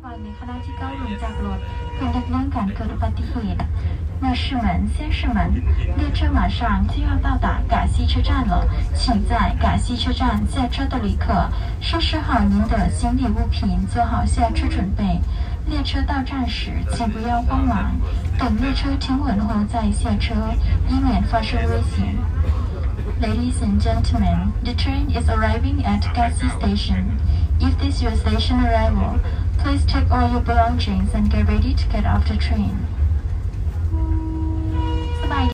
ระวังในขณะที่ก้าวลงจากรถเพื่อหลีกเลี่ยงการเกิดอุบัติเหตุ那是门，先是门，列车马上就要到达嘎西车站了，请在嘎西车站下车的旅客收拾好您的行李物品，做好下车准备。列车到站时，请不要慌忙，等列车停稳后再下车，以免发生危险。Ladies and gentlemen, the train is arriving at Gasi Station. If this is your station arrival, please take all your belongings and get ready to get off the train.